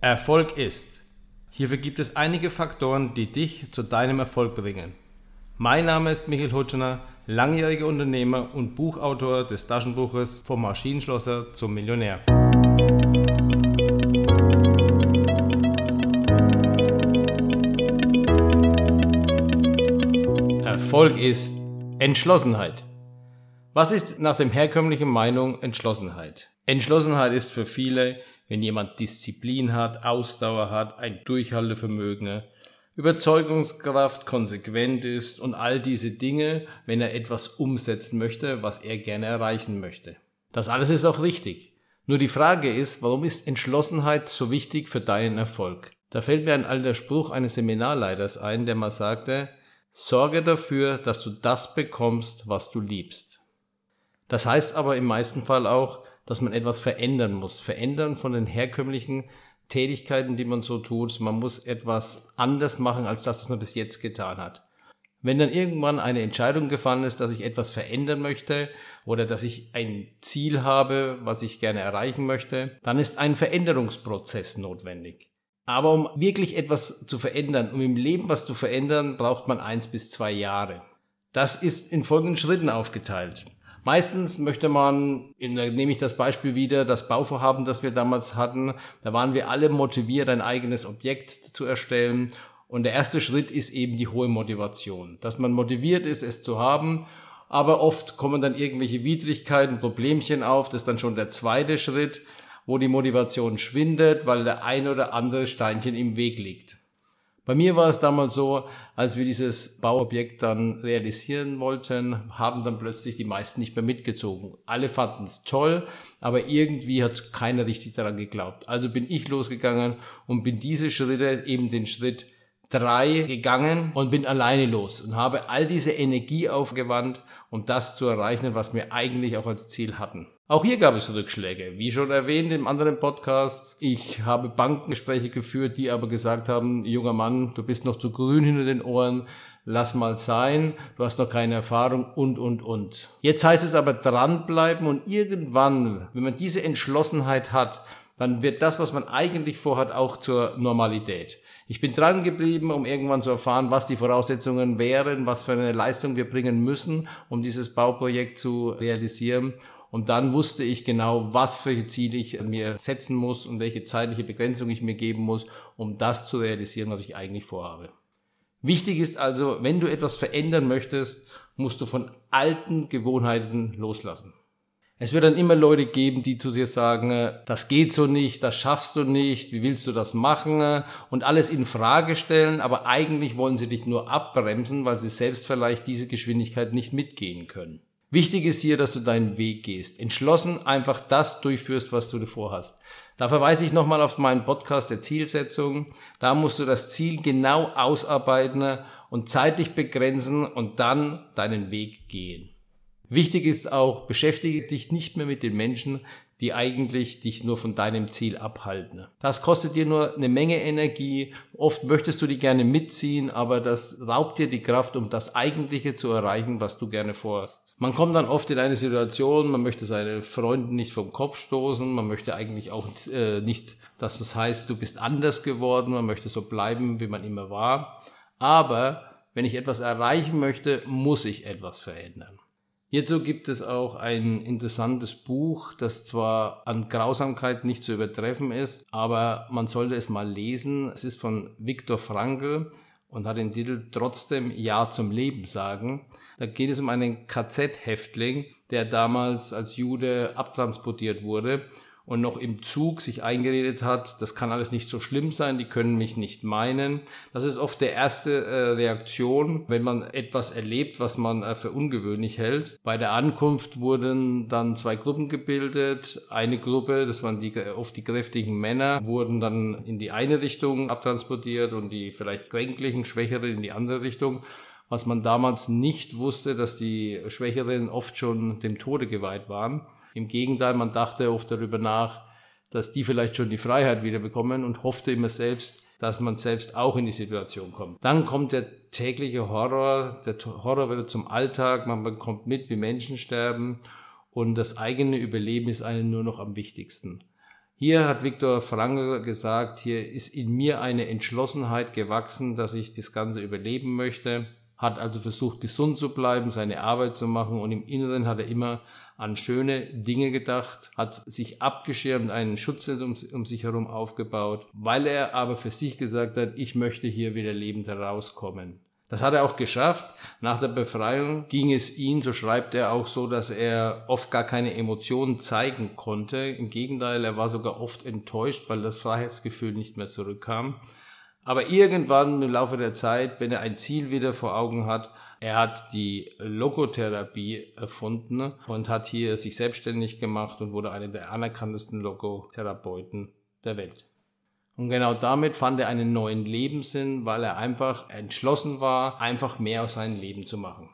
Erfolg ist. Hierfür gibt es einige Faktoren, die dich zu deinem Erfolg bringen. Mein Name ist Michael Hutschner, langjähriger Unternehmer und Buchautor des Taschenbuches Vom Maschinenschlosser zum Millionär. Erfolg ist Entschlossenheit. Was ist nach dem herkömmlichen Meinung Entschlossenheit? Entschlossenheit ist für viele, wenn jemand Disziplin hat, Ausdauer hat, ein Durchhaltevermögen, Überzeugungskraft, konsequent ist und all diese Dinge, wenn er etwas umsetzen möchte, was er gerne erreichen möchte. Das alles ist auch richtig. Nur die Frage ist, warum ist Entschlossenheit so wichtig für deinen Erfolg? Da fällt mir ein alter Spruch eines Seminarleiters ein, der mal sagte, sorge dafür, dass du das bekommst, was du liebst. Das heißt aber im meisten Fall auch, dass man etwas verändern muss. Verändern von den herkömmlichen Tätigkeiten, die man so tut. Man muss etwas anders machen als das, was man bis jetzt getan hat. Wenn dann irgendwann eine Entscheidung gefallen ist, dass ich etwas verändern möchte oder dass ich ein Ziel habe, was ich gerne erreichen möchte, dann ist ein Veränderungsprozess notwendig. Aber um wirklich etwas zu verändern, um im Leben was zu verändern, braucht man eins bis zwei Jahre. Das ist in folgenden Schritten aufgeteilt. Meistens möchte man, nehme ich das Beispiel wieder, das Bauvorhaben, das wir damals hatten, da waren wir alle motiviert, ein eigenes Objekt zu erstellen. Und der erste Schritt ist eben die hohe Motivation, dass man motiviert ist, es zu haben. Aber oft kommen dann irgendwelche Widrigkeiten, Problemchen auf. Das ist dann schon der zweite Schritt, wo die Motivation schwindet, weil der ein oder andere Steinchen im Weg liegt. Bei mir war es damals so, als wir dieses Bauobjekt dann realisieren wollten, haben dann plötzlich die meisten nicht mehr mitgezogen. Alle fanden es toll, aber irgendwie hat keiner richtig daran geglaubt. Also bin ich losgegangen und bin diese Schritte, eben den Schritt drei gegangen und bin alleine los und habe all diese Energie aufgewandt, um das zu erreichen, was wir eigentlich auch als Ziel hatten. Auch hier gab es Rückschläge. Wie schon erwähnt im anderen Podcast, ich habe Bankengespräche geführt, die aber gesagt haben, junger Mann, du bist noch zu grün hinter den Ohren, lass mal sein, du hast noch keine Erfahrung und, und, und. Jetzt heißt es aber dranbleiben und irgendwann, wenn man diese Entschlossenheit hat, dann wird das, was man eigentlich vorhat, auch zur Normalität. Ich bin dran geblieben, um irgendwann zu erfahren, was die Voraussetzungen wären, was für eine Leistung wir bringen müssen, um dieses Bauprojekt zu realisieren. Und dann wusste ich genau, was für Ziele ich mir setzen muss und welche zeitliche Begrenzung ich mir geben muss, um das zu realisieren, was ich eigentlich vorhabe. Wichtig ist also, wenn du etwas verändern möchtest, musst du von alten Gewohnheiten loslassen. Es wird dann immer Leute geben, die zu dir sagen, das geht so nicht, das schaffst du nicht, wie willst du das machen und alles in Frage stellen, aber eigentlich wollen sie dich nur abbremsen, weil sie selbst vielleicht diese Geschwindigkeit nicht mitgehen können. Wichtig ist hier, dass du deinen Weg gehst. Entschlossen einfach das durchführst, was du davor hast. Da verweise ich nochmal auf meinen Podcast der Zielsetzung. Da musst du das Ziel genau ausarbeiten und zeitlich begrenzen und dann deinen Weg gehen. Wichtig ist auch, beschäftige dich nicht mehr mit den Menschen, die eigentlich dich nur von deinem Ziel abhalten. Das kostet dir nur eine Menge Energie. Oft möchtest du die gerne mitziehen, aber das raubt dir die Kraft, um das Eigentliche zu erreichen, was du gerne vorhast. Man kommt dann oft in eine Situation, man möchte seine Freunde nicht vom Kopf stoßen, man möchte eigentlich auch äh, nicht, dass das heißt, du bist anders geworden, man möchte so bleiben, wie man immer war. Aber wenn ich etwas erreichen möchte, muss ich etwas verändern. Hierzu gibt es auch ein interessantes Buch, das zwar an Grausamkeit nicht zu übertreffen ist, aber man sollte es mal lesen. Es ist von Viktor Frankl und hat den Titel Trotzdem Ja zum Leben sagen. Da geht es um einen KZ-Häftling, der damals als Jude abtransportiert wurde und noch im Zug sich eingeredet hat, das kann alles nicht so schlimm sein, die können mich nicht meinen. Das ist oft der erste äh, Reaktion, wenn man etwas erlebt, was man äh, für ungewöhnlich hält. Bei der Ankunft wurden dann zwei Gruppen gebildet. Eine Gruppe, das waren die, oft die kräftigen Männer, wurden dann in die eine Richtung abtransportiert und die vielleicht kränklichen, schwächeren in die andere Richtung was man damals nicht wusste, dass die Schwächeren oft schon dem Tode geweiht waren. Im Gegenteil, man dachte oft darüber nach, dass die vielleicht schon die Freiheit wieder bekommen und hoffte immer selbst, dass man selbst auch in die Situation kommt. Dann kommt der tägliche Horror, der Horror wird zum Alltag, man bekommt mit, wie Menschen sterben und das eigene Überleben ist einem nur noch am wichtigsten. Hier hat Viktor Frankl gesagt, hier ist in mir eine Entschlossenheit gewachsen, dass ich das Ganze überleben möchte, hat also versucht, gesund zu bleiben, seine Arbeit zu machen und im Inneren hat er immer an schöne Dinge gedacht, hat sich abgeschirmt, einen Schutznetz um, um sich herum aufgebaut, weil er aber für sich gesagt hat, ich möchte hier wieder lebend herauskommen. Das hat er auch geschafft. Nach der Befreiung ging es ihm, so schreibt er auch so, dass er oft gar keine Emotionen zeigen konnte. Im Gegenteil, er war sogar oft enttäuscht, weil das Freiheitsgefühl nicht mehr zurückkam. Aber irgendwann im Laufe der Zeit, wenn er ein Ziel wieder vor Augen hat, er hat die Logotherapie erfunden und hat hier sich selbstständig gemacht und wurde einer der anerkanntesten Logotherapeuten der Welt. Und genau damit fand er einen neuen Lebenssinn, weil er einfach entschlossen war, einfach mehr aus seinem Leben zu machen.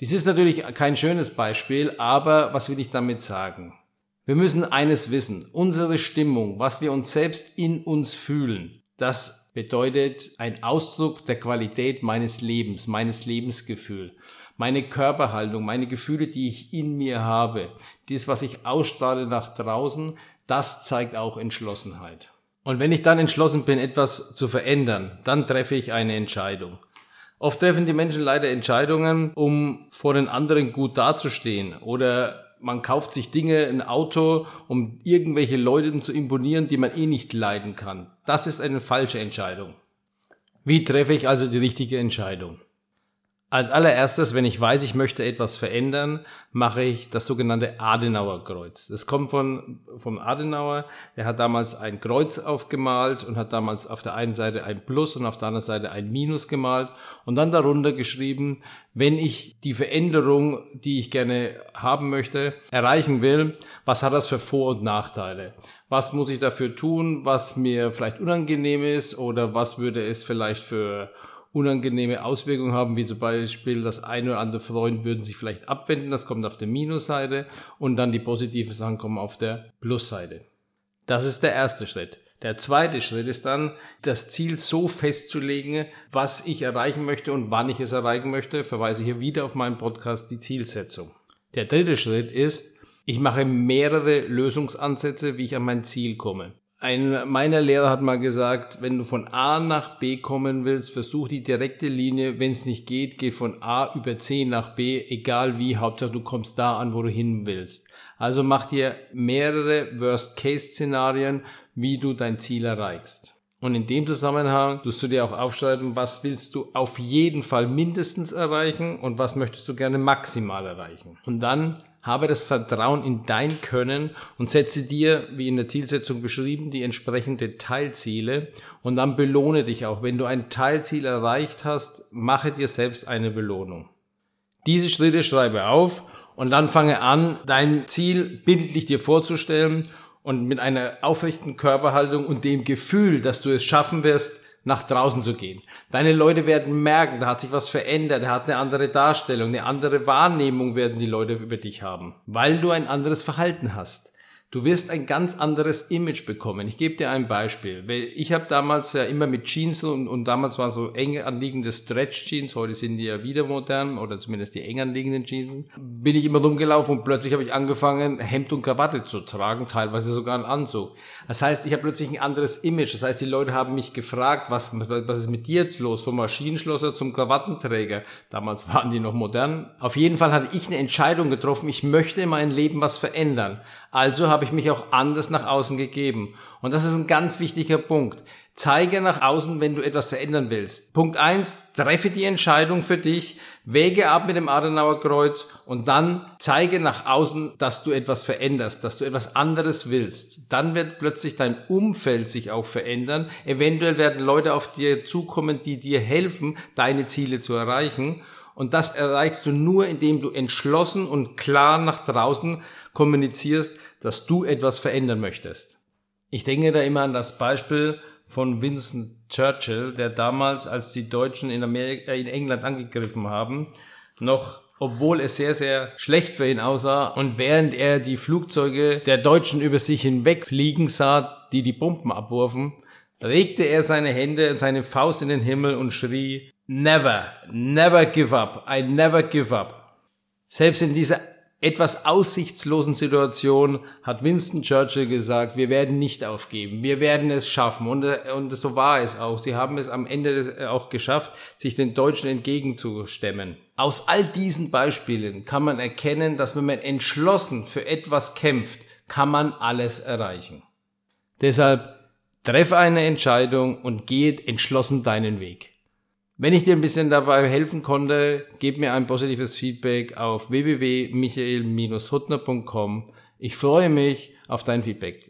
Dies ist natürlich kein schönes Beispiel, aber was will ich damit sagen? Wir müssen eines wissen, unsere Stimmung, was wir uns selbst in uns fühlen, das bedeutet ein Ausdruck der Qualität meines Lebens, meines Lebensgefühl, meine Körperhaltung, meine Gefühle, die ich in mir habe, das, was ich ausstrahle nach draußen, das zeigt auch Entschlossenheit. Und wenn ich dann entschlossen bin, etwas zu verändern, dann treffe ich eine Entscheidung. Oft treffen die Menschen leider Entscheidungen, um vor den anderen gut dazustehen oder man kauft sich Dinge, ein Auto, um irgendwelche Leuten zu imponieren, die man eh nicht leiden kann. Das ist eine falsche Entscheidung. Wie treffe ich also die richtige Entscheidung? Als allererstes, wenn ich weiß, ich möchte etwas verändern, mache ich das sogenannte Adenauer-Kreuz. Das kommt von, vom Adenauer. Er hat damals ein Kreuz aufgemalt und hat damals auf der einen Seite ein Plus und auf der anderen Seite ein Minus gemalt und dann darunter geschrieben, wenn ich die Veränderung, die ich gerne haben möchte, erreichen will, was hat das für Vor- und Nachteile? Was muss ich dafür tun, was mir vielleicht unangenehm ist oder was würde es vielleicht für unangenehme Auswirkungen haben, wie zum Beispiel das eine oder andere Freund würden sich vielleicht abwenden, das kommt auf der Minusseite und dann die positiven Sachen kommen auf der Plusseite. Das ist der erste Schritt. Der zweite Schritt ist dann, das Ziel so festzulegen, was ich erreichen möchte und wann ich es erreichen möchte. Verweise hier wieder auf meinen Podcast, die Zielsetzung. Der dritte Schritt ist, ich mache mehrere Lösungsansätze, wie ich an mein Ziel komme. Ein meiner Lehrer hat mal gesagt, wenn du von A nach B kommen willst, versuch die direkte Linie. Wenn es nicht geht, geh von A über C nach B, egal wie. Hauptsache du kommst da an, wo du hin willst. Also mach dir mehrere Worst-Case-Szenarien, wie du dein Ziel erreichst. Und in dem Zusammenhang tust du dir auch aufschreiben, was willst du auf jeden Fall mindestens erreichen und was möchtest du gerne maximal erreichen. Und dann habe das Vertrauen in dein Können und setze dir, wie in der Zielsetzung beschrieben, die entsprechende Teilziele und dann belohne dich auch. Wenn du ein Teilziel erreicht hast, mache dir selbst eine Belohnung. Diese Schritte schreibe auf und dann fange an, dein Ziel bildlich dir vorzustellen und mit einer aufrechten Körperhaltung und dem Gefühl, dass du es schaffen wirst, nach draußen zu gehen. Deine Leute werden merken, da hat sich was verändert, er hat eine andere Darstellung, eine andere Wahrnehmung werden die Leute über dich haben, weil du ein anderes Verhalten hast. Du wirst ein ganz anderes Image bekommen. Ich gebe dir ein Beispiel. Ich habe damals ja immer mit Jeans und, und damals waren so eng anliegende Stretch-Jeans, heute sind die ja wieder modern oder zumindest die eng anliegenden Jeans, bin ich immer rumgelaufen und plötzlich habe ich angefangen, Hemd und Krawatte zu tragen, teilweise sogar einen Anzug. Das heißt, ich habe plötzlich ein anderes Image. Das heißt, die Leute haben mich gefragt, was, was ist mit dir jetzt los? Vom Maschinenschlosser zum Krawattenträger. Damals waren die noch modern. Auf jeden Fall hatte ich eine Entscheidung getroffen, ich möchte in meinem Leben was verändern. Also habe ich mich auch anders nach außen gegeben. Und das ist ein ganz wichtiger Punkt. Zeige nach außen, wenn du etwas verändern willst. Punkt eins: treffe die Entscheidung für dich, wäge ab mit dem Adenauer Kreuz und dann zeige nach außen, dass du etwas veränderst, dass du etwas anderes willst. Dann wird plötzlich dein Umfeld sich auch verändern. Eventuell werden Leute auf dir zukommen, die dir helfen, deine Ziele zu erreichen. Und das erreichst du nur, indem du entschlossen und klar nach draußen kommunizierst, dass du etwas verändern möchtest. Ich denke da immer an das Beispiel von Winston Churchill, der damals, als die Deutschen in, Amerika, in England angegriffen haben, noch obwohl es sehr, sehr schlecht für ihn aussah und während er die Flugzeuge der Deutschen über sich hinweg fliegen sah, die die Bomben abwurfen, regte er seine Hände seine Faust in den Himmel und schrie, Never, never give up, I never give up. Selbst in dieser etwas aussichtslosen Situation hat Winston Churchill gesagt, wir werden nicht aufgeben, wir werden es schaffen. Und, und so war es auch. Sie haben es am Ende auch geschafft, sich den Deutschen entgegenzustemmen. Aus all diesen Beispielen kann man erkennen, dass wenn man entschlossen für etwas kämpft, kann man alles erreichen. Deshalb treffe eine Entscheidung und gehe entschlossen deinen Weg. Wenn ich dir ein bisschen dabei helfen konnte, gib mir ein positives Feedback auf www.michael-huttner.com. Ich freue mich auf dein Feedback.